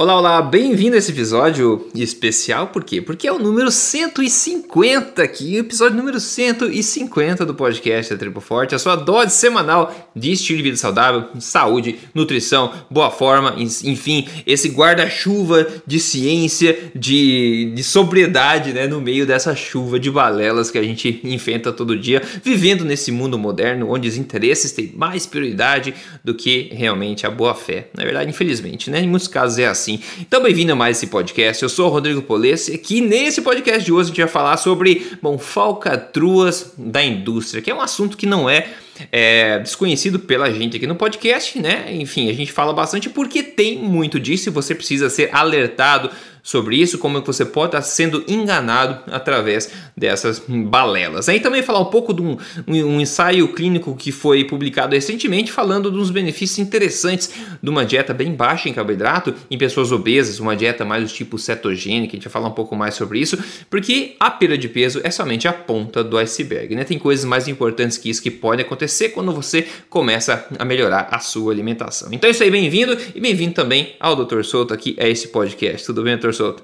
Olá, olá, bem-vindo a esse episódio especial, por quê? Porque é o número 150 aqui, episódio número 150 do podcast da Tribo Forte, a sua dose semanal de estilo de vida saudável, saúde, nutrição, boa forma, enfim, esse guarda-chuva de ciência, de, de sobriedade, né, no meio dessa chuva de balelas que a gente enfrenta todo dia, vivendo nesse mundo moderno onde os interesses têm mais prioridade do que realmente a boa fé. Na verdade, infelizmente, né, em muitos casos é assim assim. Então, bem-vindo a mais esse podcast. Eu sou o Rodrigo Polesse aqui nesse podcast de hoje a gente vai falar sobre, bom, falcatruas da indústria, que é um assunto que não é é, desconhecido pela gente aqui no podcast, né? Enfim, a gente fala bastante porque tem muito disso e você precisa ser alertado sobre isso, como você pode estar sendo enganado através dessas balelas. Aí também falar um pouco de um, um ensaio clínico que foi publicado recentemente falando dos benefícios interessantes de uma dieta bem baixa em carboidrato em pessoas obesas, uma dieta mais do tipo cetogênica, a gente vai falar um pouco mais sobre isso, porque a perda de peso é somente a ponta do iceberg, né? Tem coisas mais importantes que isso que podem acontecer quando você começa a melhorar a sua alimentação. Então é isso aí, bem-vindo e bem-vindo também ao Dr. Souto aqui a esse podcast. Tudo bem, Dr. Souto?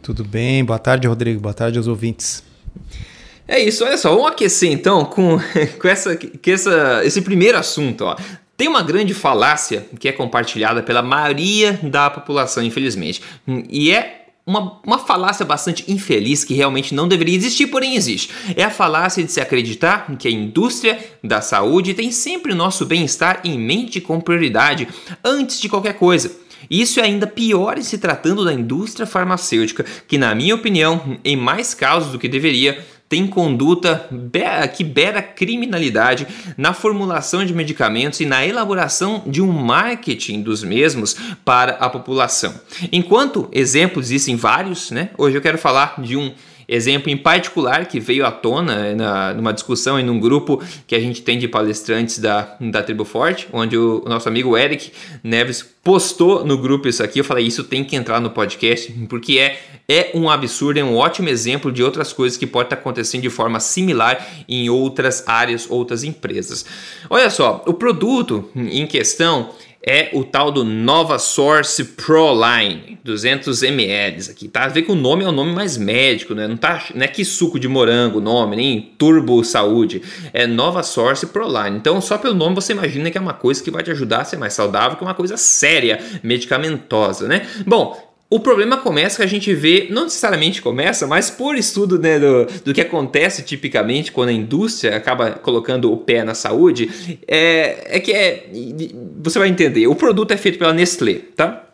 Tudo bem, boa tarde, Rodrigo. Boa tarde aos ouvintes. É isso, olha só, vamos aquecer então com, com, essa, com essa, esse primeiro assunto. Ó. Tem uma grande falácia que é compartilhada pela maioria da população, infelizmente, e é uma, uma falácia bastante infeliz que realmente não deveria existir, porém existe. É a falácia de se acreditar que a indústria da saúde tem sempre o nosso bem-estar em mente com prioridade antes de qualquer coisa. Isso é ainda pior em se tratando da indústria farmacêutica, que, na minha opinião, em mais casos do que deveria, tem conduta que beira criminalidade na formulação de medicamentos e na elaboração de um marketing dos mesmos para a população. Enquanto exemplos existem vários, né? Hoje eu quero falar de um exemplo em particular que veio à tona na, numa discussão em um grupo que a gente tem de palestrantes da, da Tribo Forte, onde o, o, nosso amigo Eric Neves postou no grupo isso aqui. Eu falei, isso tem que entrar no podcast, porque é, é um absurdo, é um ótimo exemplo de outras coisas que pode estar acontecendo de forma similar em outras áreas, outras empresas. Olha só, o produto em questão é o tal do Nova Source Proline, 200 ml aqui, tá? Vê que o nome é o nome mais médico, né? Não, tá, não é que suco de morango o nome, nem Turbo Saúde, é Nova Source Proline. Então, só pelo nome você imagina que é uma coisa que vai te ajudar a ser mais saudável, que é uma coisa séria, medicamentosa, né? Bom, o problema começa que a gente vê, não necessariamente começa, mas por estudo né, do, do que acontece tipicamente quando a indústria acaba colocando o pé na saúde, é, é que é, você vai entender, o produto é feito pela Nestlé, tá?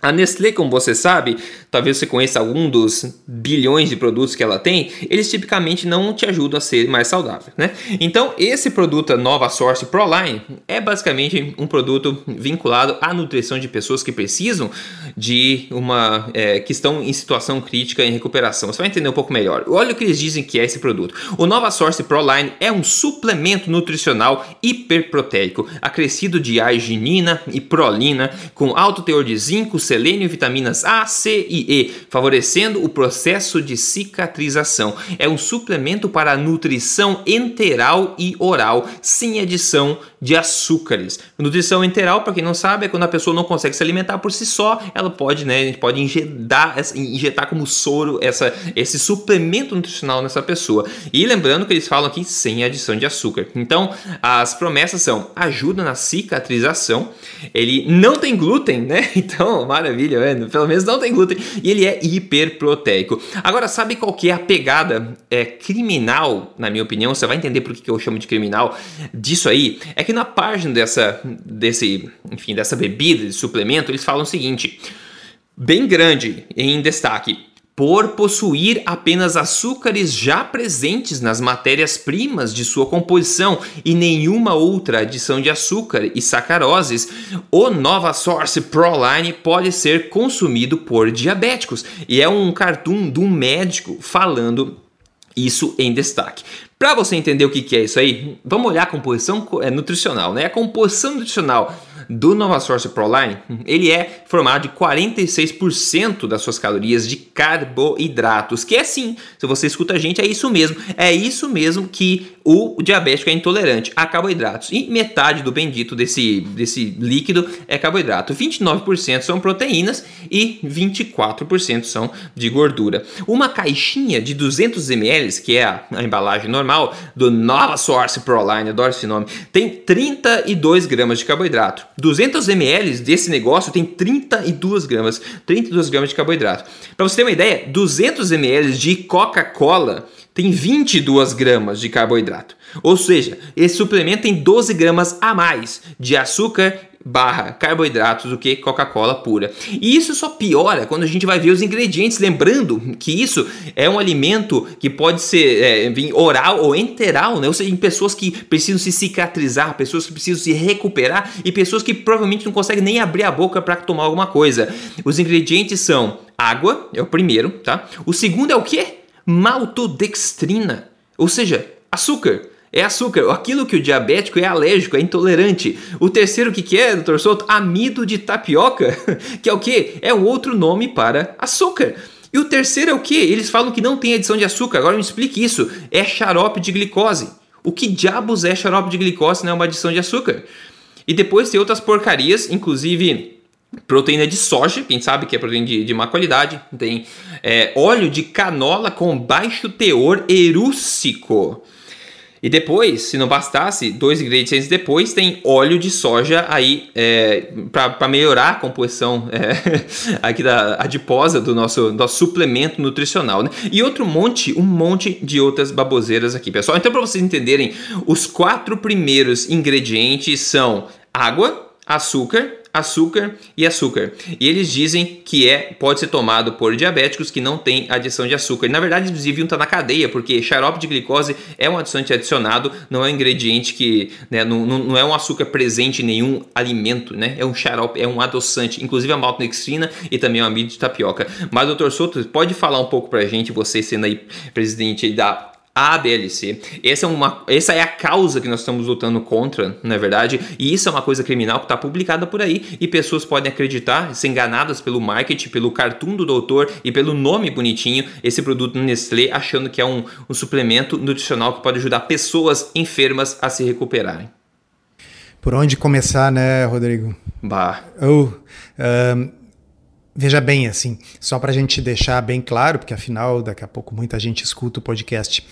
A Nestlé, como você sabe, talvez você conheça algum dos bilhões de produtos que ela tem, eles tipicamente não te ajudam a ser mais saudável, né? Então, esse produto Nova Source Proline é basicamente um produto vinculado à nutrição de pessoas que precisam de uma é, que estão em situação crítica em recuperação. Você vai entender um pouco melhor. Olha o que eles dizem que é esse produto. O Nova Source Proline é um suplemento nutricional hiperproteico, acrescido de arginina e prolina, com alto teor de zinco, selênio e vitaminas A, C e E, favorecendo o processo de cicatrização. É um suplemento para a nutrição enteral e oral, sem adição de açúcares. Nutrição enteral, para quem não sabe, é quando a pessoa não consegue se alimentar por si só, ela pode, né, a gente pode injetar, injetar como soro essa, esse suplemento nutricional nessa pessoa. E lembrando que eles falam aqui sem adição de açúcar. Então, as promessas são ajuda na cicatrização, ele não tem glúten, né? Então, maravilha, né? pelo menos não tem glúten, e ele é hiperproteico. Agora, sabe qual que é a pegada é, criminal, na minha opinião? Você vai entender por que eu chamo de criminal disso aí. É que na página dessa, desse, enfim, dessa bebida, de suplemento, eles falam o seguinte, bem grande em destaque, por possuir apenas açúcares já presentes nas matérias-primas de sua composição e nenhuma outra adição de açúcar e sacaroses, o Nova Source Proline pode ser consumido por diabéticos. E é um cartoon de um médico falando isso em destaque. Para você entender o que é isso aí, vamos olhar a composição é, nutricional. Né? A composição nutricional do Nova Source Proline, ele é formado de 46% das suas calorias de carboidratos, que é sim, se você escuta a gente, é isso mesmo. É isso mesmo que o diabético é intolerante a carboidratos. E metade do bendito desse, desse líquido é carboidrato. 29% são proteínas e 24% são de gordura. Uma caixinha de 200 ml, que é a, a embalagem normal do Nova Source Proline, adoro esse nome, tem 32 gramas de carboidrato. 200 ml desse negócio tem 32 gramas, 32 gramas de carboidrato. Para você ter uma ideia, 200 ml de Coca-Cola tem 22 gramas de carboidrato. Ou seja, esse suplemento tem 12 gramas a mais de açúcar barra carboidratos do que Coca-Cola pura. E isso só piora quando a gente vai ver os ingredientes, lembrando que isso é um alimento que pode ser é, oral ou enteral, né? ou seja, em pessoas que precisam se cicatrizar, pessoas que precisam se recuperar e pessoas que provavelmente não conseguem nem abrir a boca para tomar alguma coisa. Os ingredientes são água, é o primeiro, tá? O segundo é o quê? Maltodextrina, ou seja, açúcar. É açúcar, aquilo que o diabético é alérgico, é intolerante. O terceiro, que, que é, doutor Souto? Amido de tapioca, que é o que? É um outro nome para açúcar. E o terceiro é o que? Eles falam que não tem adição de açúcar, agora me explique isso. É xarope de glicose. O que diabos é xarope de glicose, não é uma adição de açúcar? E depois tem outras porcarias, inclusive proteína de soja, quem sabe que é proteína de, de má qualidade, tem é, óleo de canola com baixo teor erúcico. E depois, se não bastasse, dois ingredientes depois tem óleo de soja aí é, para melhorar a composição é, aqui da adiposa do nosso, nosso suplemento nutricional. Né? E outro monte, um monte de outras baboseiras aqui, pessoal. Então, para vocês entenderem, os quatro primeiros ingredientes são água, açúcar, açúcar e açúcar. E eles dizem que é pode ser tomado por diabéticos que não têm adição de açúcar. Na verdade, eles deviam estar na cadeia, porque xarope de glicose é um adicionante adicionado, não é um ingrediente que né, não, não é um açúcar presente em nenhum alimento, né? É um xarope, é um adoçante, inclusive a maltodextrina e também o amido de tapioca. Mas, doutor Soto, pode falar um pouco pra gente, você sendo aí presidente da a ABLC. Essa é, uma, essa é a causa que nós estamos lutando contra, na é verdade, e isso é uma coisa criminal que está publicada por aí e pessoas podem acreditar, ser enganadas pelo marketing, pelo cartoon do doutor e pelo nome bonitinho, esse produto Nestlé, achando que é um, um suplemento nutricional que pode ajudar pessoas enfermas a se recuperarem. Por onde começar, né, Rodrigo? Bah. Oh, um, Veja bem, assim, só para a gente deixar bem claro, porque afinal daqui a pouco muita gente escuta o podcast.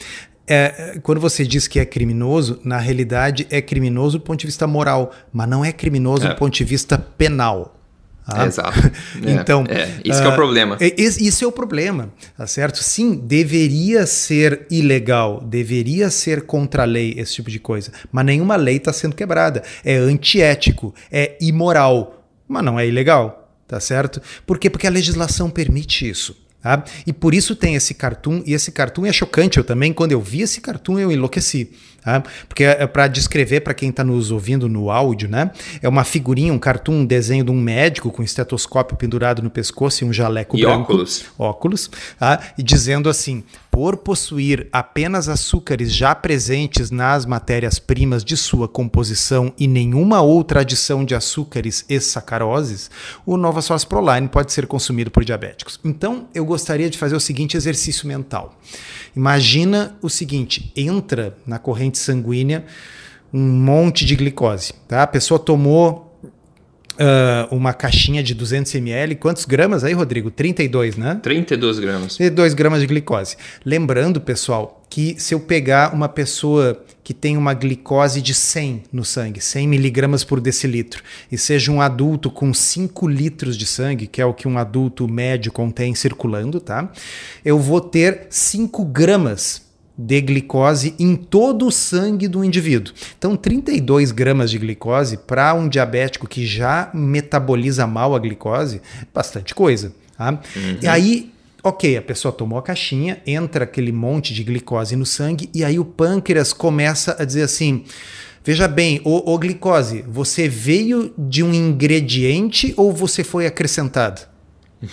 É, quando você diz que é criminoso, na realidade é criminoso do ponto de vista moral, mas não é criminoso é. do ponto de vista penal. Ah? Exato. É, então, é, isso uh, é o ah, problema. Isso é o problema, tá certo? Sim, deveria ser ilegal, deveria ser contra a lei esse tipo de coisa, mas nenhuma lei está sendo quebrada. É antiético, é imoral, mas não é ilegal tá certo? Por quê? Porque a legislação permite isso. Tá? E por isso tem esse cartoon, e esse cartoon é chocante. Eu também, quando eu vi esse cartoon, eu enlouqueci. Tá? Porque é, é para descrever para quem está nos ouvindo no áudio, né? É uma figurinha, um cartoon, um desenho de um médico com um estetoscópio pendurado no pescoço e um jaleco e branco. óculos. Óculos. Tá? E dizendo assim: por possuir apenas açúcares já presentes nas matérias-primas de sua composição e nenhuma outra adição de açúcares e sacaroses, o Nova Source Proline pode ser consumido por diabéticos. Então, eu gostaria de fazer o seguinte exercício mental. Imagina o seguinte: entra na corrente sanguínea um monte de glicose, tá? A pessoa tomou Uh, uma caixinha de 200 ml. Quantos gramas aí, Rodrigo? 32, né? 32 gramas. 32 gramas de glicose. Lembrando, pessoal, que se eu pegar uma pessoa que tem uma glicose de 100 no sangue, 100 miligramas por decilitro, e seja um adulto com 5 litros de sangue, que é o que um adulto médio contém circulando, tá? Eu vou ter 5 gramas de glicose em todo o sangue do indivíduo. Então, 32 gramas de glicose para um diabético que já metaboliza mal a glicose, bastante coisa. Tá? Uhum. E aí, ok, a pessoa tomou a caixinha, entra aquele monte de glicose no sangue, e aí o pâncreas começa a dizer assim. Veja bem, o, o glicose, você veio de um ingrediente ou você foi acrescentado?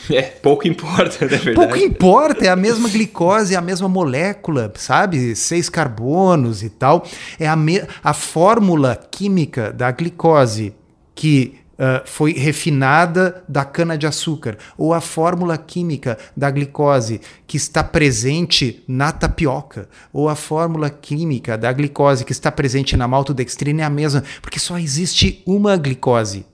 É, pouco importa, na verdade. Pouco importa, é a mesma glicose, é a mesma molécula, sabe? Seis carbonos e tal. É a, a fórmula química da glicose que Uh, foi refinada da cana-de-açúcar, ou a fórmula química da glicose que está presente na tapioca, ou a fórmula química da glicose que está presente na maltodextrina é a mesma, porque só existe uma glicose.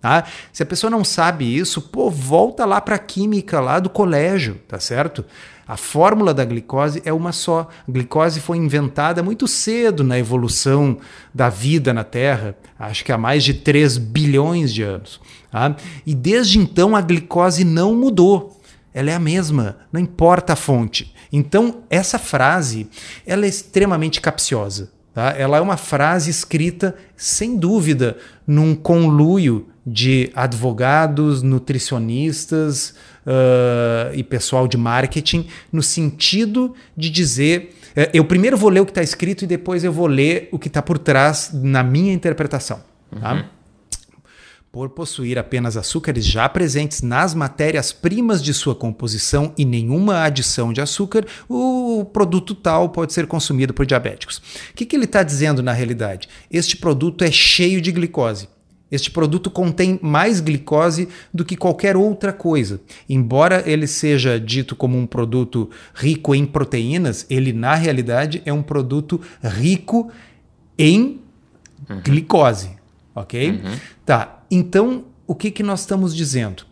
Tá? Se a pessoa não sabe isso, pô, volta lá para a química lá do colégio, tá certo? A fórmula da glicose é uma só. A glicose foi inventada muito cedo na evolução da vida na Terra, acho que há mais de 3 bilhões de anos. Tá? E desde então a glicose não mudou. Ela é a mesma, não importa a fonte. Então, essa frase ela é extremamente capciosa. Tá? Ela é uma frase escrita, sem dúvida, num conluio de advogados, nutricionistas uh, e pessoal de marketing, no sentido de dizer. Uh, eu primeiro vou ler o que está escrito e depois eu vou ler o que está por trás na minha interpretação. Tá? Uhum. Por possuir apenas açúcares já presentes nas matérias-primas de sua composição e nenhuma adição de açúcar, o produto tal pode ser consumido por diabéticos. O que, que ele está dizendo na realidade? Este produto é cheio de glicose. Este produto contém mais glicose do que qualquer outra coisa. Embora ele seja dito como um produto rico em proteínas, ele na realidade é um produto rico em uhum. glicose. Ok? Uhum. Tá. Então, o que, que nós estamos dizendo?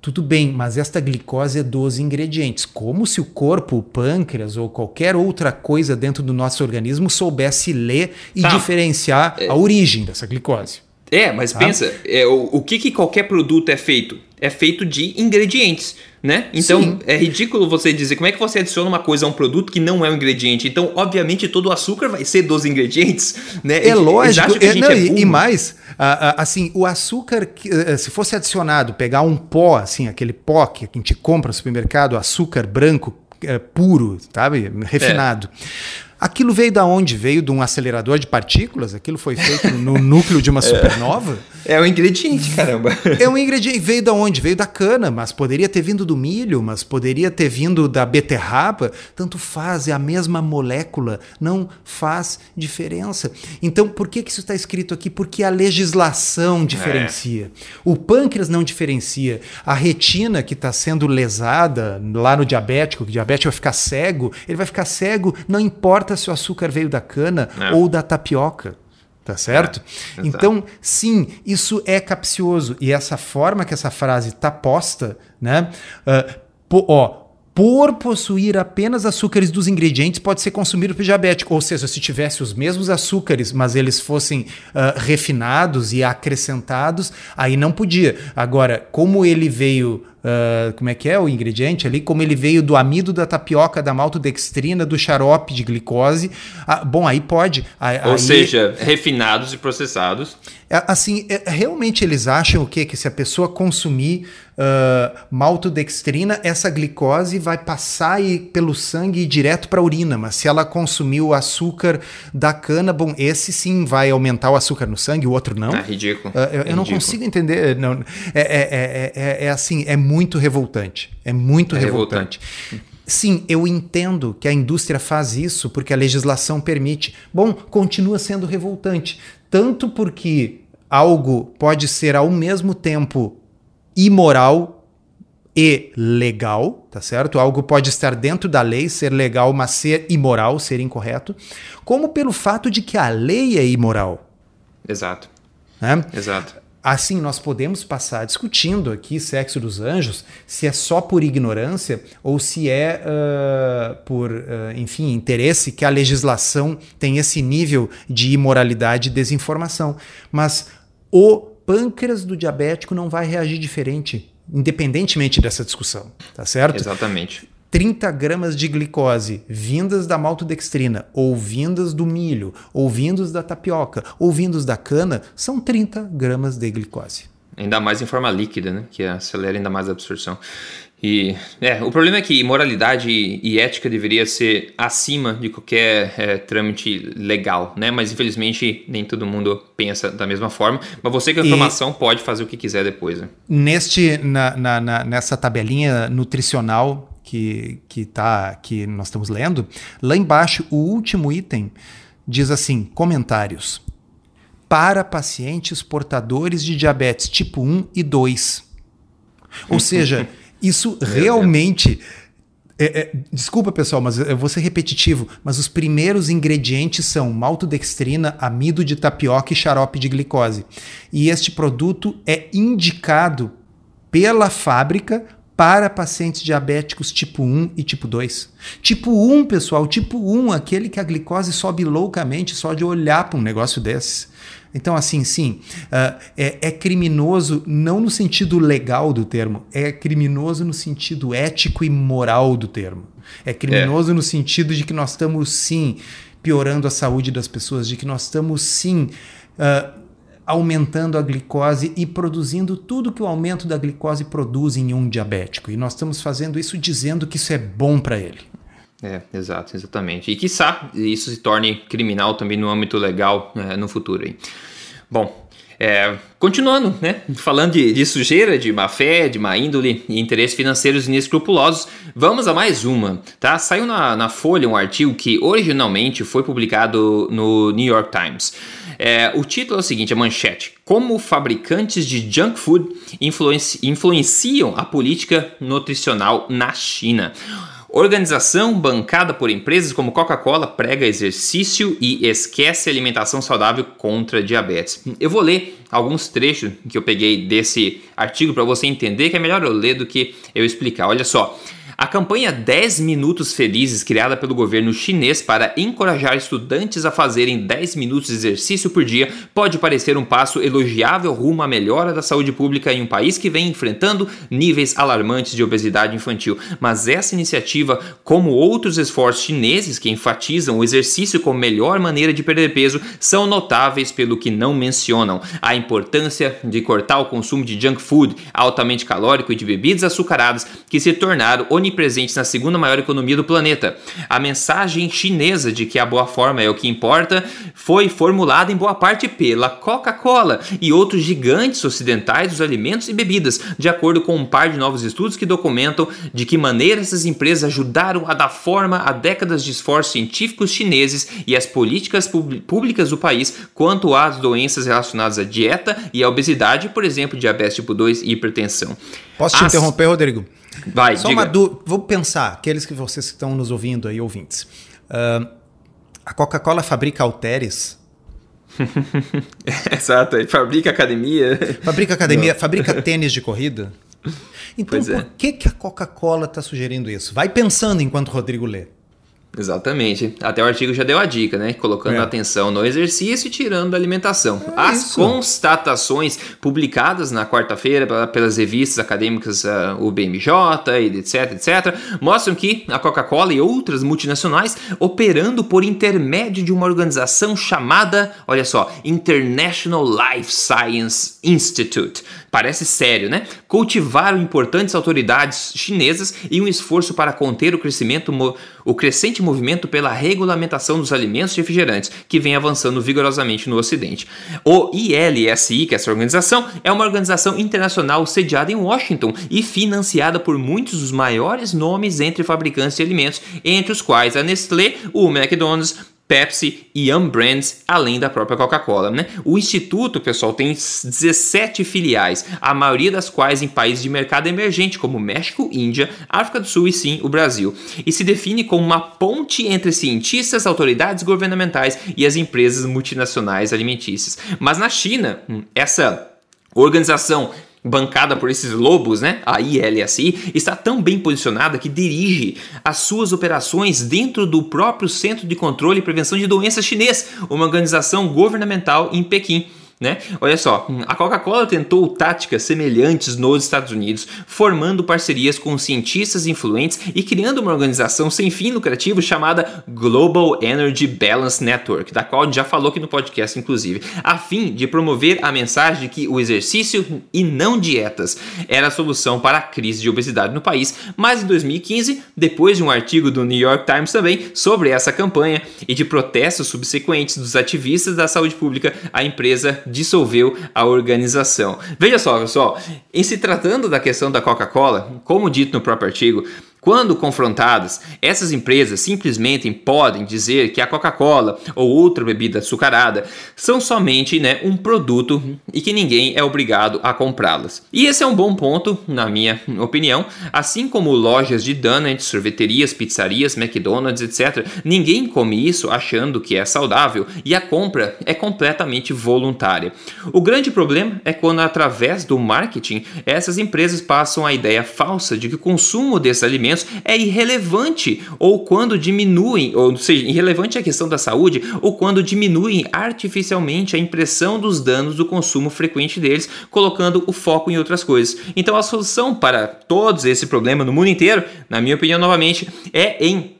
Tudo bem, mas esta glicose é dos ingredientes. Como se o corpo, o pâncreas ou qualquer outra coisa dentro do nosso organismo soubesse ler e tá. diferenciar é. a origem dessa glicose. É, mas tá? pensa, é, o, o que, que qualquer produto é feito? É feito de ingredientes né? Então Sim. é ridículo você dizer como é que você adiciona uma coisa a um produto que não é um ingrediente. Então, obviamente, todo o açúcar vai ser dos ingredientes, né? É lógico. É, não, é e, e, mais, assim, o açúcar, eh, se fosse adicionado, pegar um pó, assim, aquele pó que a gente compra no supermercado, açúcar branco é, puro, sabe, refinado. É. Aquilo veio da onde? Veio de um acelerador de partículas? Aquilo foi feito no núcleo de uma é. supernova? É, é um ingrediente, caramba. É um ingrediente. Veio da onde? Veio da cana, mas poderia ter vindo do milho, mas poderia ter vindo da beterraba. Tanto faz, é a mesma molécula, não faz diferença. Então, por que, que isso está escrito aqui? Porque a legislação diferencia. É. O pâncreas não diferencia. A retina que está sendo lesada lá no diabético, o diabético vai ficar cego, ele vai ficar cego, não importa importa se o açúcar veio da cana é. ou da tapioca. Tá certo? É, então, sim, isso é capcioso. E essa forma que essa frase está posta, né? Uh, po, ó, por possuir apenas açúcares dos ingredientes, pode ser consumido por diabético. Ou seja, se tivesse os mesmos açúcares, mas eles fossem uh, refinados e acrescentados, aí não podia. Agora, como ele veio Uh, como é que é o ingrediente ali, como ele veio do amido da tapioca, da maltodextrina, do xarope de glicose. Ah, bom, aí pode. Ou aí, seja, refinados e processados. É, assim, é, realmente eles acham o quê? Que se a pessoa consumir uh, maltodextrina, essa glicose vai passar e, pelo sangue direto para a urina. Mas se ela consumir o açúcar da cana, bom, esse sim vai aumentar o açúcar no sangue, o outro não. É ridículo. Uh, eu, é eu ridículo. não consigo entender. Não, é, é, é, é, assim, é muito revoltante. É muito é revoltante. revoltante. Sim, eu entendo que a indústria faz isso porque a legislação permite. Bom, continua sendo revoltante. Tanto porque algo pode ser ao mesmo tempo imoral e legal, tá certo? Algo pode estar dentro da lei, ser legal, mas ser imoral, ser incorreto, como pelo fato de que a lei é imoral. Exato. Né? Exato. Assim, nós podemos passar discutindo aqui sexo dos anjos, se é só por ignorância ou se é uh, por, uh, enfim, interesse que a legislação tem esse nível de imoralidade e desinformação. Mas o pâncreas do diabético não vai reagir diferente, independentemente dessa discussão, tá certo? Exatamente. 30 gramas de glicose vindas da maltodextrina, ou vindas do milho, ou vindos da tapioca, ou vindos da cana, são 30 gramas de glicose. Ainda mais em forma líquida, né? Que acelera ainda mais a absorção. E é, o problema é que moralidade e, ética deveria ser acima de qualquer é, trâmite legal, né? Mas infelizmente nem todo mundo pensa da mesma forma. Mas você com a informação pode fazer o que quiser depois. Né? Neste, na, na, na, nessa tabelinha nutricional que, que, tá, que nós estamos lendo, lá embaixo, o último item diz assim: comentários. para pacientes portadores de diabetes tipo 1 e 2. Ou seja, isso realmente. É, é, desculpa, pessoal, mas eu vou ser repetitivo, mas os primeiros ingredientes são maltodextrina, amido de tapioca e xarope de glicose. E este produto é indicado pela fábrica para pacientes diabéticos tipo 1 e tipo 2. Tipo 1, pessoal, tipo 1, aquele que a glicose sobe loucamente só de olhar para um negócio desse. Então, assim, sim, uh, é, é, criminoso não no sentido legal do termo, é criminoso no sentido ético e moral do termo. É criminoso é. no sentido de que nós estamos, sim, piorando a saúde das pessoas, de que nós estamos, sim, uh, aumentando a glicose e produzindo tudo que o aumento da glicose produz em um diabético. E nós estamos fazendo isso dizendo que isso é bom para ele. É, exato, exatamente. E quiçá isso se torne criminal também no âmbito legal é, no futuro. Aí. Bom, é, continuando, né? Falando de, de, sujeira, de má fé, de má índole e interesses financeiros inescrupulosos, vamos a mais uma, tá? Saiu na, na Folha um artigo que originalmente foi publicado no New York Times. É, o título é o seguinte, a manchete. Como fabricantes de junk food influenci influenciam a política nutricional na China. Organização bancada por empresas como Coca-Cola prega exercício e esquece alimentação saudável contra diabetes. Eu vou ler alguns trechos que eu peguei desse artigo para você entender que é melhor eu ler do que eu explicar. Olha só. A campanha 10 Minutos Felizes, criada pelo governo chinês para encorajar estudantes a fazerem 10 minutos de exercício por dia, pode parecer um passo elogiável rumo à melhora da saúde pública em um país que vem enfrentando níveis alarmantes de obesidade infantil. Mas essa iniciativa, como outros esforços chineses que enfatizam o exercício como melhor maneira de perder peso, são notáveis pelo que não mencionam a importância de cortar o consumo de junk food altamente calórico e de bebidas açucaradas que se tornaram onipresentes na segunda maior economia do planeta. A mensagem chinesa de que a boa forma é o que importa foi formulada em boa parte pela Coca-Cola e outros gigantes ocidentais dos alimentos e bebidas, de acordo com um par de novos estudos que documentam de que maneira essas empresas ajudaram a dar forma a décadas de esforços científicos chineses e as políticas públicas do país quanto às doenças relacionadas à dieta e à obesidade, por exemplo, diabetes tipo 2 e hipertensão. Posso te As... interromper, Rodrigo? Vai, Só diga. uma dúvida. Vou pensar, aqueles que vocês estão nos ouvindo aí, ouvintes. Uh, a Coca-Cola fabrica halteres? Exato, fabrica academia. Fabrica academia, Não. fabrica tênis de corrida? Então, pois por é. que, que a Coca-Cola está sugerindo isso? Vai pensando enquanto o Rodrigo lê. Exatamente. Até o artigo já deu a dica, né? Colocando é. atenção no exercício e tirando da alimentação. É As isso. constatações publicadas na quarta-feira pelas revistas acadêmicas uh, UBMJ etc, etc, mostram que a Coca-Cola e outras multinacionais operando por intermédio de uma organização chamada, olha só, International Life Science Institute. Parece sério, né? Cultivaram importantes autoridades chinesas e um esforço para conter o crescimento o crescente movimento pela regulamentação dos alimentos refrigerantes, que vem avançando vigorosamente no Ocidente. O ILSI, que é essa organização, é uma organização internacional sediada em Washington e financiada por muitos dos maiores nomes entre fabricantes de alimentos, entre os quais a Nestlé, o McDonald's, Pepsi e Yum Brands, além da própria Coca-Cola. Né? O instituto, pessoal, tem 17 filiais, a maioria das quais em países de mercado emergente, como México, Índia, África do Sul e sim o Brasil, e se define como uma ponte entre cientistas, autoridades governamentais e as empresas multinacionais alimentícias. Mas na China, hum, essa organização bancada por esses lobos, né, a ILSI, está tão bem posicionada que dirige as suas operações dentro do próprio Centro de Controle e Prevenção de Doenças chinês, uma organização governamental em Pequim. Né? Olha só, a Coca-Cola tentou táticas semelhantes nos Estados Unidos, formando parcerias com cientistas influentes e criando uma organização sem fim lucrativo chamada Global Energy Balance Network, da qual já falou aqui no podcast, inclusive, a fim de promover a mensagem de que o exercício e não dietas era a solução para a crise de obesidade no país. Mas em 2015, depois de um artigo do New York Times também sobre essa campanha e de protestos subsequentes dos ativistas da saúde pública, a empresa dissolveu a organização. Veja só, pessoal, em se tratando da questão da Coca-Cola, como dito no próprio artigo, Quando confrontadas, essas empresas simplesmente podem dizer que a Coca-Cola ou outra bebida açucarada são somente né, um produto e que ninguém é obrigado a comprá-las. E esse é um bom ponto, na minha opinião, assim como lojas de donuts, sorveterias, pizzarias, McDonald's, etc. Ninguém come isso achando que é saudável e a compra é completamente voluntária. O grande problema é quando, através do marketing, essas empresas passam a ideia falsa de que o consumo desses é irrelevante, ou quando diminuem, ou seja, irrelevante a questão da saúde, ou quando diminuem artificialmente a impressão dos danos do consumo frequente deles, colocando o foco em outras coisas. Então a solução para todos esse problema no mundo inteiro, na minha opinião, novamente, é em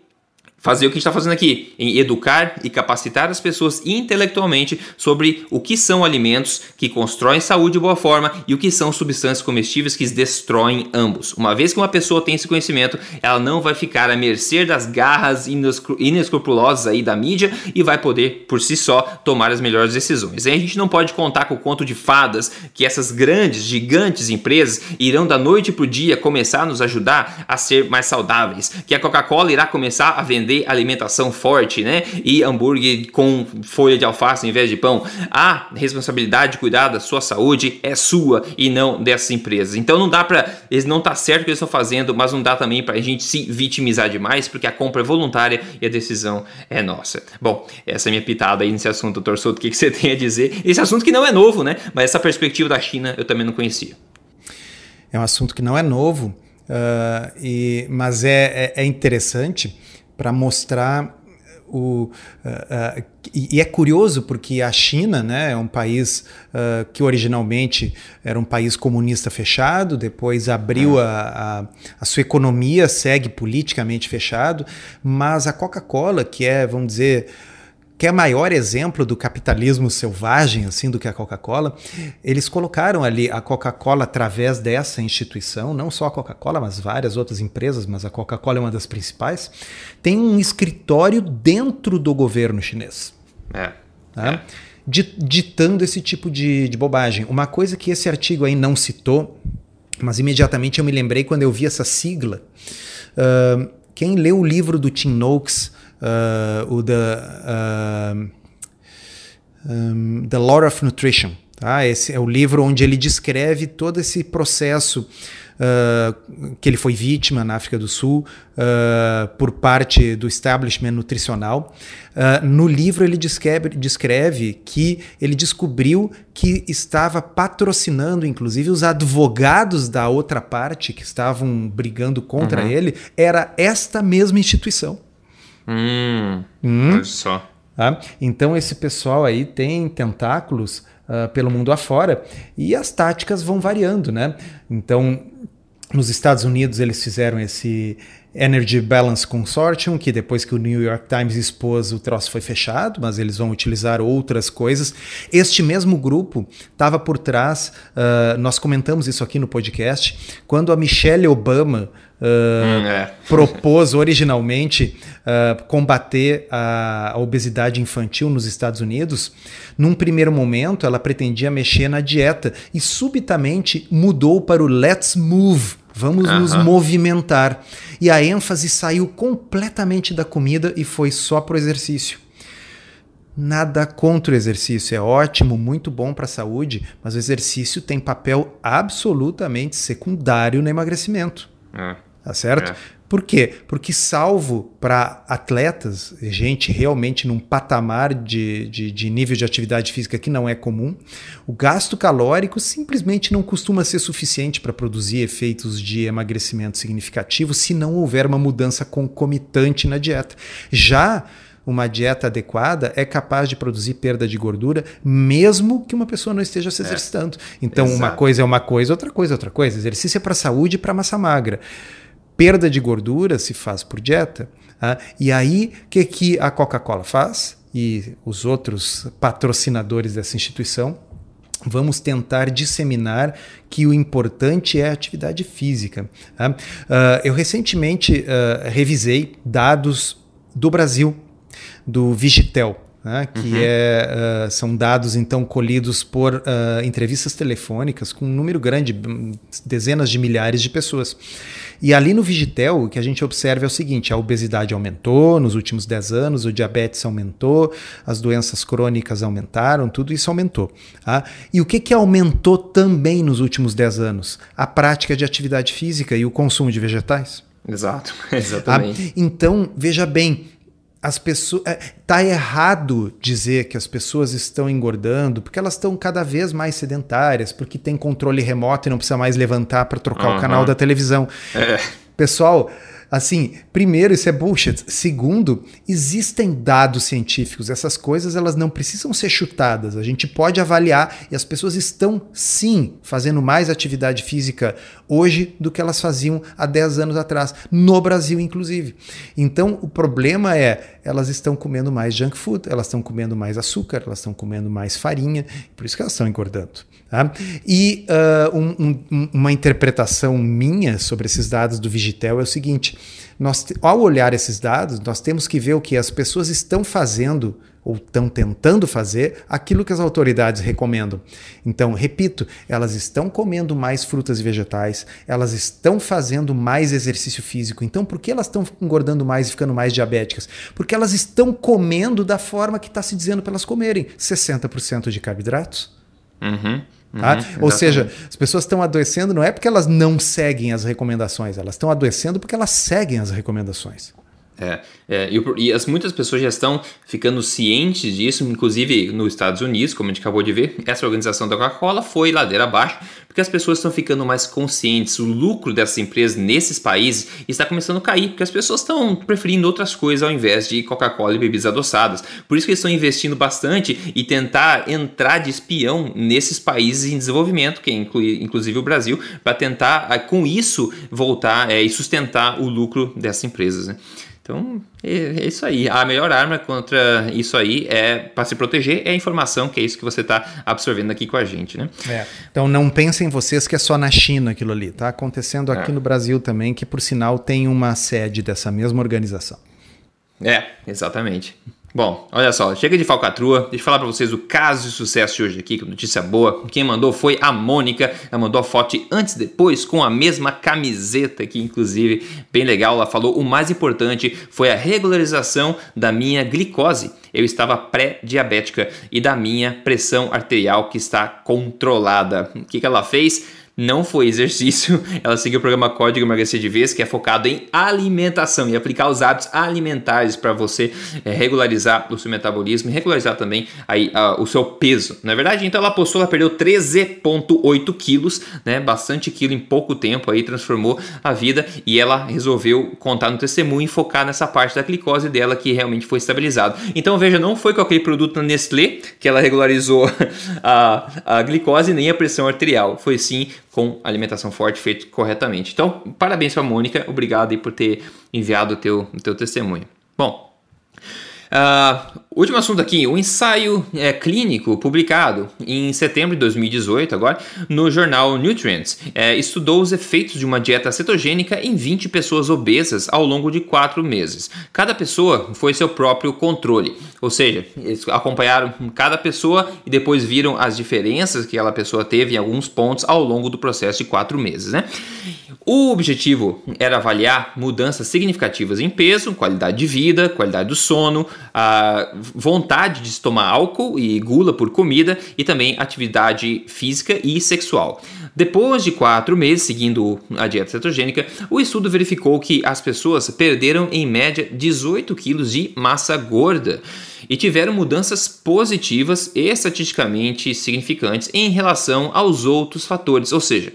fazer o que a gente está fazendo aqui, em educar e capacitar as pessoas intelectualmente sobre o que são alimentos que constroem saúde de boa forma e o que são substâncias comestíveis que destroem ambos. Uma vez que uma pessoa tem esse conhecimento, ela não vai ficar à mercê das garras inescrupulosas aí da mídia e vai poder, por si só, tomar as melhores decisões. Aí a gente não pode contar com o conto de fadas que essas grandes, gigantes empresas irão da noite para o dia começar a nos ajudar a ser mais saudáveis, que a Coca-Cola irá começar a vender vender alimentação forte, né? E hambúrguer com folha de alface em vez de pão. A responsabilidade de cuidar da sua saúde é sua e não dessas empresas. Então não dá para eles não tá certo o que eles estão fazendo, mas não dá também para a gente se vitimizar demais, porque a compra é voluntária e a decisão é nossa. Bom, essa é minha pitada aí nesse assunto, doutor Souto. O que, que você tem a dizer? Esse assunto que não é novo, né? Mas essa perspectiva da China eu também não conhecia. É um assunto que não é novo, uh, e, mas é, é, é interessante para mostrar o, uh, uh, e, é curioso porque a China né, é um país uh, que originalmente era um país comunista fechado, depois abriu a, a, a, sua economia, segue politicamente fechado, mas a Coca-Cola, que é, vamos dizer, que é maior exemplo do capitalismo selvagem, assim, do que a Coca-Cola, eles colocaram ali a Coca-Cola através dessa instituição, não só a Coca-Cola, mas várias outras empresas, mas a Coca-Cola é uma das principais, tem um escritório dentro do governo chinês. É. Tá? é. Ditando esse tipo de, de bobagem. Uma coisa que esse artigo aí não citou, mas imediatamente eu me lembrei quando eu vi essa sigla. Uh, quem leu o livro do Tim Noakes, uh, o da uh, um, The Law of Nutrition. Tá? Esse é o livro onde ele descreve todo esse processo uh, que ele foi vítima na África do Sul uh, por parte do establishment nutricional. Uh, no livro ele descreve, descreve que ele descobriu que estava patrocinando, inclusive os advogados da outra parte que estavam brigando contra uhum. ele, era esta mesma instituição. Hum, hum. Olha só. Tá? Então esse pessoal aí tem tentáculos uh, pelo mundo afora e as táticas vão variando, né? Então nos Estados Unidos eles fizeram esse Energy Balance Consortium, que depois que o New York Times expôs, o troço foi fechado, mas eles vão utilizar outras coisas. Este mesmo grupo estava por trás, uh, nós comentamos isso aqui no podcast, quando a Michelle Obama uh, é. propôs originalmente uh, combater a, a obesidade infantil nos Estados Unidos, num primeiro momento ela pretendia mexer na dieta e subitamente mudou para o Let's Move Vamos uhum. nos movimentar. E a ênfase saiu completamente da comida e foi só para o exercício. Nada contra o exercício, é ótimo, muito bom para a saúde, mas o exercício tem papel absolutamente secundário no emagrecimento. É. Tá certo? É. Por quê? Porque, salvo para atletas, gente realmente num patamar de, de, de, nível de atividade física que não é comum, o gasto calórico simplesmente não costuma ser suficiente para produzir efeitos de emagrecimento significativo se não houver uma mudança concomitante na dieta. Já uma dieta adequada é capaz de produzir perda de gordura, mesmo que uma pessoa não esteja se é. exercitando. Então, Exato. uma coisa é uma coisa, outra coisa é outra coisa. Exercício é para saúde e para massa magra perda de gordura se faz por dieta. Tá? E aí, o que, que a Coca-Cola faz? E os outros patrocinadores dessa instituição vamos tentar disseminar que o importante é a atividade física. Tá? Uh, eu recentemente uh, revisei dados do Brasil, do Vigitel. né, que uhum. é, uh, são dados então colhidos por uh, entrevistas telefônicas com um número grande, dezenas de milhares de pessoas. E ali no Vigitel, o que a gente observa é o seguinte: a obesidade aumentou nos últimos 10 anos, o diabetes aumentou, as doenças crônicas aumentaram, tudo isso aumentou. Tá? E o que, que aumentou também nos últimos 10 anos? A prática de atividade física e o consumo de vegetais. Exato, exatamente. Ah, então, veja bem, as pessoas. É, tá errado dizer que as pessoas estão engordando porque elas estão cada vez mais sedentárias, porque tem controle remoto e não precisa mais levantar para trocar uhum. o canal da televisão. É. Pessoal, Assim, primeiro, isso é bullshit. Segundo, existem dados científicos. Essas coisas elas não precisam ser chutadas. A gente pode avaliar e as pessoas estão sim fazendo mais atividade física hoje do que elas faziam há 10 anos atrás, no Brasil inclusive. Então, o problema é elas estão comendo mais junk food, elas estão comendo mais açúcar, elas estão comendo mais farinha, por isso que elas estão engordando. Tá? E uh, um, um, uma interpretação minha sobre esses dados do Vigitel é o seguinte: nós, ao olhar esses dados, nós temos que ver o que as pessoas estão fazendo ou estão tentando fazer aquilo que as autoridades recomendam. Então, repito, elas estão comendo mais frutas e vegetais, elas estão fazendo mais exercício físico. Então, por que elas estão engordando mais e ficando mais diabéticas? Porque elas estão comendo da forma que está se dizendo para elas comerem: 60% de carboidratos. Uhum. Tá? Uhum, Ou seja, as pessoas estão adoecendo não é porque elas não seguem as recomendações, elas estão adoecendo porque elas seguem as recomendações. É, é e, as, muitas pessoas já estão ficando cientes disso, inclusive nos Estados Unidos, como a gente acabou de ver, essa organização da Coca-Cola foi ladeira abaixo, porque as pessoas estão ficando mais conscientes. O lucro dessas empresas nesses países está começando a cair, porque as pessoas estão preferindo outras coisas ao invés de Coca-Cola e bebidas adoçadas. Por isso que eles estão investindo bastante e tentar entrar de espião nesses países em desenvolvimento, que inclui inclusive o Brasil, para tentar ah, com isso voltar é, e sustentar o lucro dessas empresas. Né? Então, é, é, isso aí. A melhor arma contra isso aí é para se proteger é a informação, que é isso que você está absorvendo aqui com a gente, né? É. Então não pensem vocês que é só na China aquilo ali. Está acontecendo aqui é. no Brasil também, que por sinal tem uma sede dessa mesma organização. É, exatamente. Bom, olha só, chega de falcatrua, deixa eu falar para vocês o caso de sucesso de hoje aqui, que notícia boa. Quem mandou foi a Mônica, ela mandou a foto antes e depois com a mesma camiseta aqui, inclusive, bem legal. Ela falou: o mais importante foi a regularização da minha glicose. Eu estava pré-diabética e da minha pressão arterial que está controlada. O que, que ela fez? Não foi exercício, ela seguiu o programa Código Emagrecer de Vez, que é focado em alimentação e aplicar os hábitos alimentares para você é, regularizar o seu metabolismo e regularizar também aí, uh, o seu peso. Na é verdade, então ela postou, ela perdeu 13,8 quilos, né? Bastante quilo em pouco tempo aí, transformou a vida e ela resolveu contar no testemunho e focar nessa parte da glicose dela que realmente foi estabilizado. Então veja, não foi com aquele produto na Nestlé que ela regularizou a, a glicose nem a pressão arterial, foi sim com alimentação forte feito corretamente. Então, parabéns para a Mônica, obrigado aí por ter enviado o teu, o teu testemunho. Bom, Uh, último assunto aqui, o ensaio é, clínico publicado em setembro de 2018, agora, no jornal Nutrients, é, estudou os efeitos de uma dieta cetogênica em 20 pessoas obesas ao longo de 4 meses. Cada pessoa foi seu próprio controle, ou seja, eles acompanharam cada pessoa e depois viram as diferenças que aquela pessoa teve em alguns pontos ao longo do processo de 4 meses, né? O objetivo era avaliar mudanças significativas em peso, qualidade de vida, qualidade do sono, a vontade de tomar álcool e gula por comida e também atividade física e sexual. Depois de quatro meses seguindo a dieta cetogênica, o estudo verificou que as pessoas perderam em média 18 quilos de massa gorda e tiveram mudanças positivas e estatisticamente significantes em relação aos outros fatores, ou seja,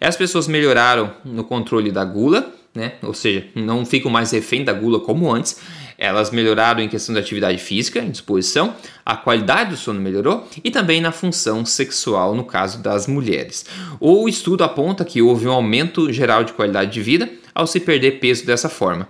as pessoas melhoraram no controle da gula, né? ou seja, não ficam mais refém da gula como antes. Elas melhoraram em questão de atividade física, em disposição, a qualidade do sono melhorou e também na função sexual, no caso das mulheres. O estudo aponta que houve um aumento geral de qualidade de vida ao se perder peso dessa forma.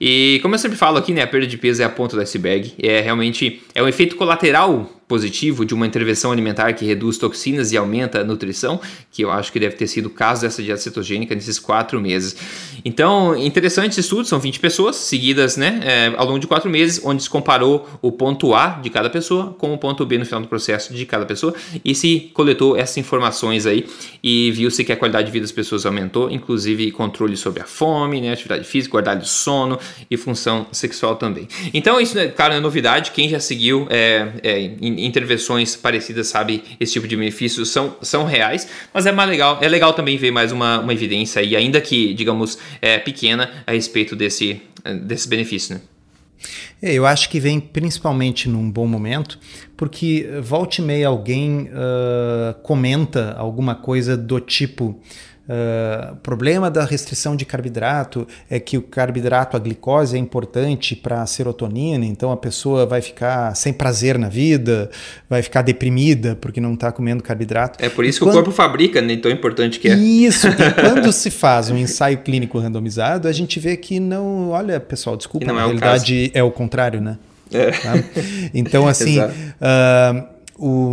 E como eu sempre falo aqui, né, a perda de peso é a ponta do iceberg, é realmente é um efeito colateral positivo de uma intervenção alimentar que reduz toxinas e aumenta a nutrição, que eu acho que deve ter sido o caso dessa dieta cetogênica nesses quatro meses. Então, interessante esse estudo, são 20 pessoas seguidas né, é, ao longo de quatro meses, onde se comparou o ponto A de cada pessoa com o ponto B no final do processo de cada pessoa e se coletou essas informações aí e viu-se que a qualidade de vida das pessoas aumentou, inclusive controle sobre a fome, né, atividade física, qualidade do sono e função sexual também. Então, isso, né, claro, é novidade. Quem já seguiu é, é, intervenções parecidas sabe esse tipo de benefícios são, são reais, mas é mais legal, é legal também ver mais uma, uma evidência aí, ainda que, digamos, é, pequena, a respeito desse, desse benefício, né? É, eu acho que vem principalmente num bom momento, porque volte e meia alguém uh, comenta alguma coisa do tipo Uh, problema da restrição de carboidrato é que o carboidrato, a glicose, é importante para a serotonina, então a pessoa vai ficar sem prazer na vida, vai ficar deprimida porque não está comendo carboidrato. É por isso e que quando... o corpo fabrica, nem né? tão importante que é. Isso, e quando se faz um ensaio clínico randomizado, a gente vê que não. Olha, pessoal, desculpa, na é realidade o é o contrário, né? É. Tá? Então, assim, uh, o,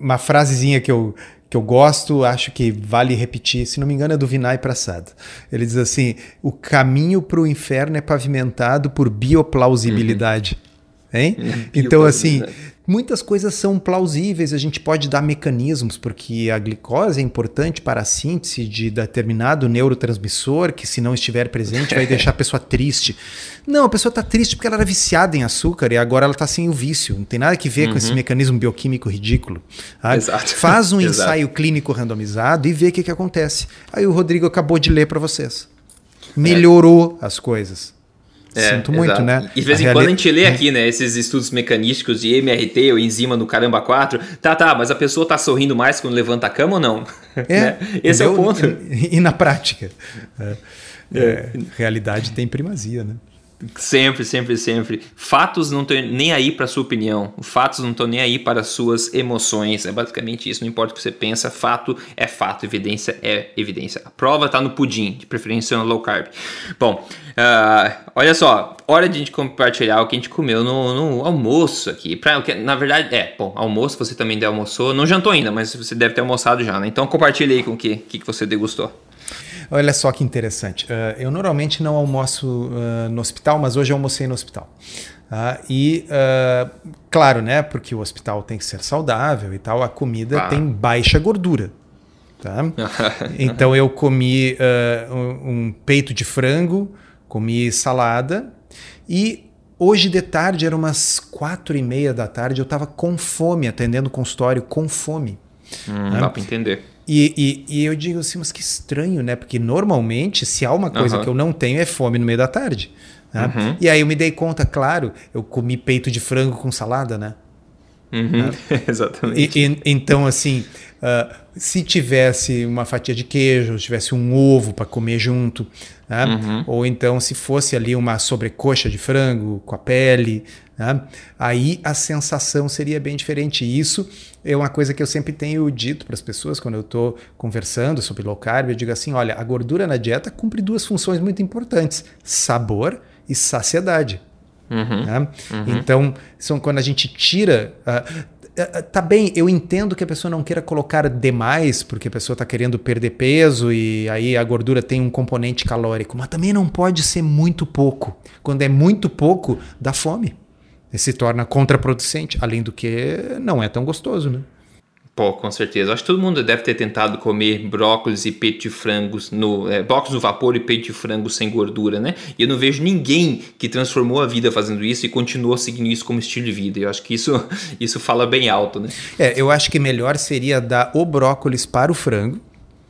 uma frasezinha que eu que eu gosto, acho que vale repetir, se não me engano é do Vinay Prasad. Ele diz assim: o caminho para o inferno é pavimentado por bioplausibilidade. Uhum. Hein? Uhum. Então, assim, Muitas coisas são plausíveis, a gente pode dar mecanismos, porque a glicose é importante para a síntese de determinado neurotransmissor que, se não estiver presente, vai deixar a pessoa triste. Não, a pessoa está triste porque ela era viciada em açúcar e agora ela está sem o vício. Não tem nada que ver uhum. com esse uhum. mecanismo bioquímico ridículo. Exato. Faz um ensaio clínico randomizado e vê o que, que acontece. Aí o Rodrigo acabou de ler para vocês. Melhorou é. as coisas. É, Sinto muito, exato. né? E de vez em quando a gente lê aqui, né, esses estudos mecanísticos de MRT ou enzima no caramba 4. Tá, tá, mas a pessoa tá sorrindo mais quando levanta a cama ou não? É, né? Esse entendeu? é o ponto. E, e na prática? É, é. realidade tem primazia, né? Sempre, sempre, sempre. Fatos não estão nem aí para sua opinião. Fatos não estão nem aí para suas emoções. É basicamente isso. Não importa o que você pensa, fato é fato, evidência é evidência. A prova está no pudim, de preferência no low carb. Bom, uh, olha só, hora de a gente compartilhar o que a gente comeu no, no almoço aqui. Pra, na verdade, é, bom, almoço você também almoçou. Não jantou ainda, mas você deve ter almoçado já, né? Então compartilhe aí com o que, que você degustou. Olha só que interessante. Uh, eu normalmente não almoço uh, no hospital, mas hoje eu almocei no hospital. Uh, e, claro, né, porque o hospital tem que ser saudável e tal, a comida ah. tem baixa gordura. Tá? então eu comi um, um peito de frango, comi salada e Hoje de tarde, era umas quatro e meia da tarde, eu estava com fome, atendendo o consultório com fome. Hum, né? Dá para entender. E, e, e, eu digo assim, mas que estranho, né? Porque normalmente, se há uma coisa uhum. que eu não tenho, é fome no meio da tarde. Né? Uhum. E aí eu me dei conta, claro, eu comi peito de frango com salada, né? Uhum. Né? Exatamente. E, então, assim, uh, se tivesse uma fatia de queijo, se tivesse um ovo para comer junto, né? Uhum. ou então se fosse ali uma sobrecoxa de frango com a pele, né? aí a sensação seria bem diferente. E isso é uma coisa que eu sempre tenho dito para as pessoas quando eu estou conversando sobre low carb. Eu digo assim: olha, a gordura na dieta cumpre duas funções muito importantes: sabor e saciedade. Uhum, né? uhum. Então, são quando a gente tira. Uh, tá bem, eu entendo que a pessoa não queira colocar demais, porque a pessoa está querendo perder peso e aí a gordura tem um componente calórico, mas também não pode ser muito pouco. Quando é muito pouco, dá fome se torna contraproducente, além do que não é tão gostoso, né? Pô, com certeza. Acho que todo mundo deve ter tentado comer brócolis e peito de frangos no é, brócolis no vapor e peito de frango sem gordura, né? E eu não vejo ninguém que transformou a vida fazendo isso e continuou seguindo isso como estilo de vida. Eu acho que isso isso fala bem alto, né? É, eu acho que melhor seria dar o brócolis para o frango.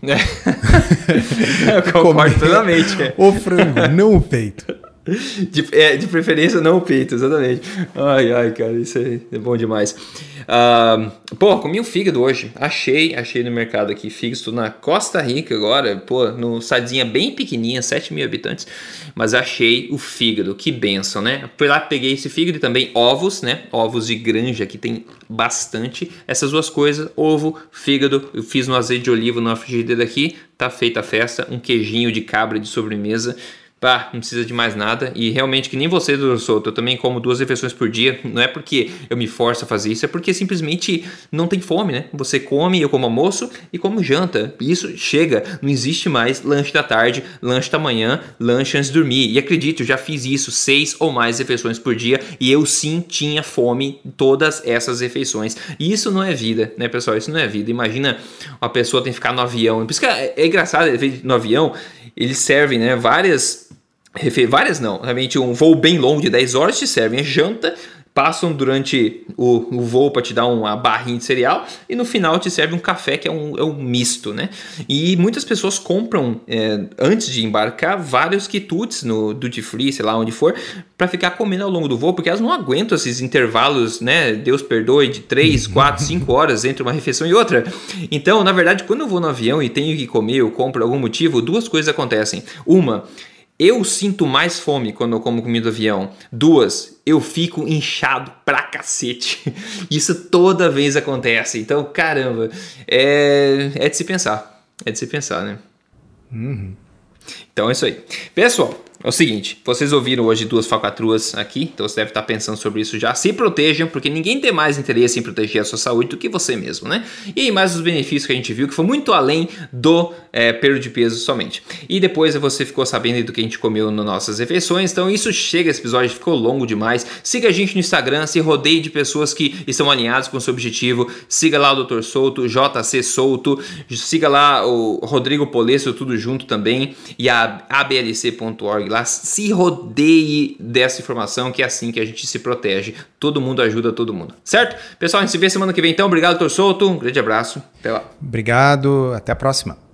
É. eu concordo plenamente. O frango, não o peito. De, é, de preferência não o peito, exatamente. Ai, ai, cara, isso é, é bom demais. Uh, pô, comi um fígado hoje. Achei, achei no mercado aqui. Fígado na Costa Rica agora. Pô, no cidadezinha bem pequenininha, 7 mil habitantes. Mas achei o fígado, que benção, né? Fui lá, peguei esse fígado e também ovos, né? Ovos de granja, que tem bastante. Essas duas coisas, ovo, fígado. Eu fiz no azeite de oliva na frigideira aqui. Tá feita a festa. Um queijinho de cabra de sobremesa Pá, não precisa de mais nada. E realmente, que nem você, doutor Souto, eu também como duas refeições por dia. Não é porque eu me forço a fazer isso, é porque simplesmente não tem fome, né? Você come, eu como almoço e como janta. Isso chega. Não existe mais lanche da tarde, lanche da manhã, lanche antes de dormir. E acredite, eu já fiz isso seis ou mais refeições por dia e eu sim tinha fome todas essas refeições. E isso não é vida, né, pessoal? Isso não é vida. Imagina uma pessoa tem que ficar no avião. Por isso que é, é engraçado, no avião, eles servem, né, várias várias não, realmente um voo bem longo de 10 horas te servem a janta, passam durante o, o voo para te dar uma barrinha de cereal e no final te serve um café que é um, é um misto, né? E muitas pessoas compram é, antes de embarcar vários quitutes no duty free, sei lá onde for, para ficar comendo ao longo do voo, porque elas não aguentam esses intervalos, né? Deus perdoe, de 3, 4, 5 horas entre uma refeição e outra. Então, na verdade, quando eu vou no avião e tenho que comer ou compro por algum motivo, duas coisas acontecem. Uma, eu sinto mais fome quando eu como comida do avião. Duas, eu fico inchado pra cacete. Isso toda vez acontece. Então, caramba, é, é de se pensar. É de se pensar, né? Uhum. Então é isso aí. Pessoal, é o seguinte, vocês ouviram hoje duas falcatruas aqui, então você deve estar pensando sobre isso já. Se protejam, porque ninguém tem mais interesse em proteger a sua saúde do que você mesmo, né? E aí, mais os benefícios que a gente viu, que foi muito além do é, perda de peso somente. E depois você ficou sabendo do que a gente comeu nas nossas refeições, então isso chega, esse episódio ficou longo demais. Siga a gente no Instagram, se rodeie de pessoas que estão alinhadas com o seu objetivo. Siga lá o Dr. Souto, JC Souto, siga lá o Rodrigo Polesso, tudo junto também, e a ablc.org lá, se rodeie dessa informação, que é assim que a gente se protege. Todo mundo ajuda todo mundo, certo? Pessoal, a gente se vê semana que vem então. Obrigado, Dr. Souto. Um grande abraço. Até lá. Obrigado. Até a próxima.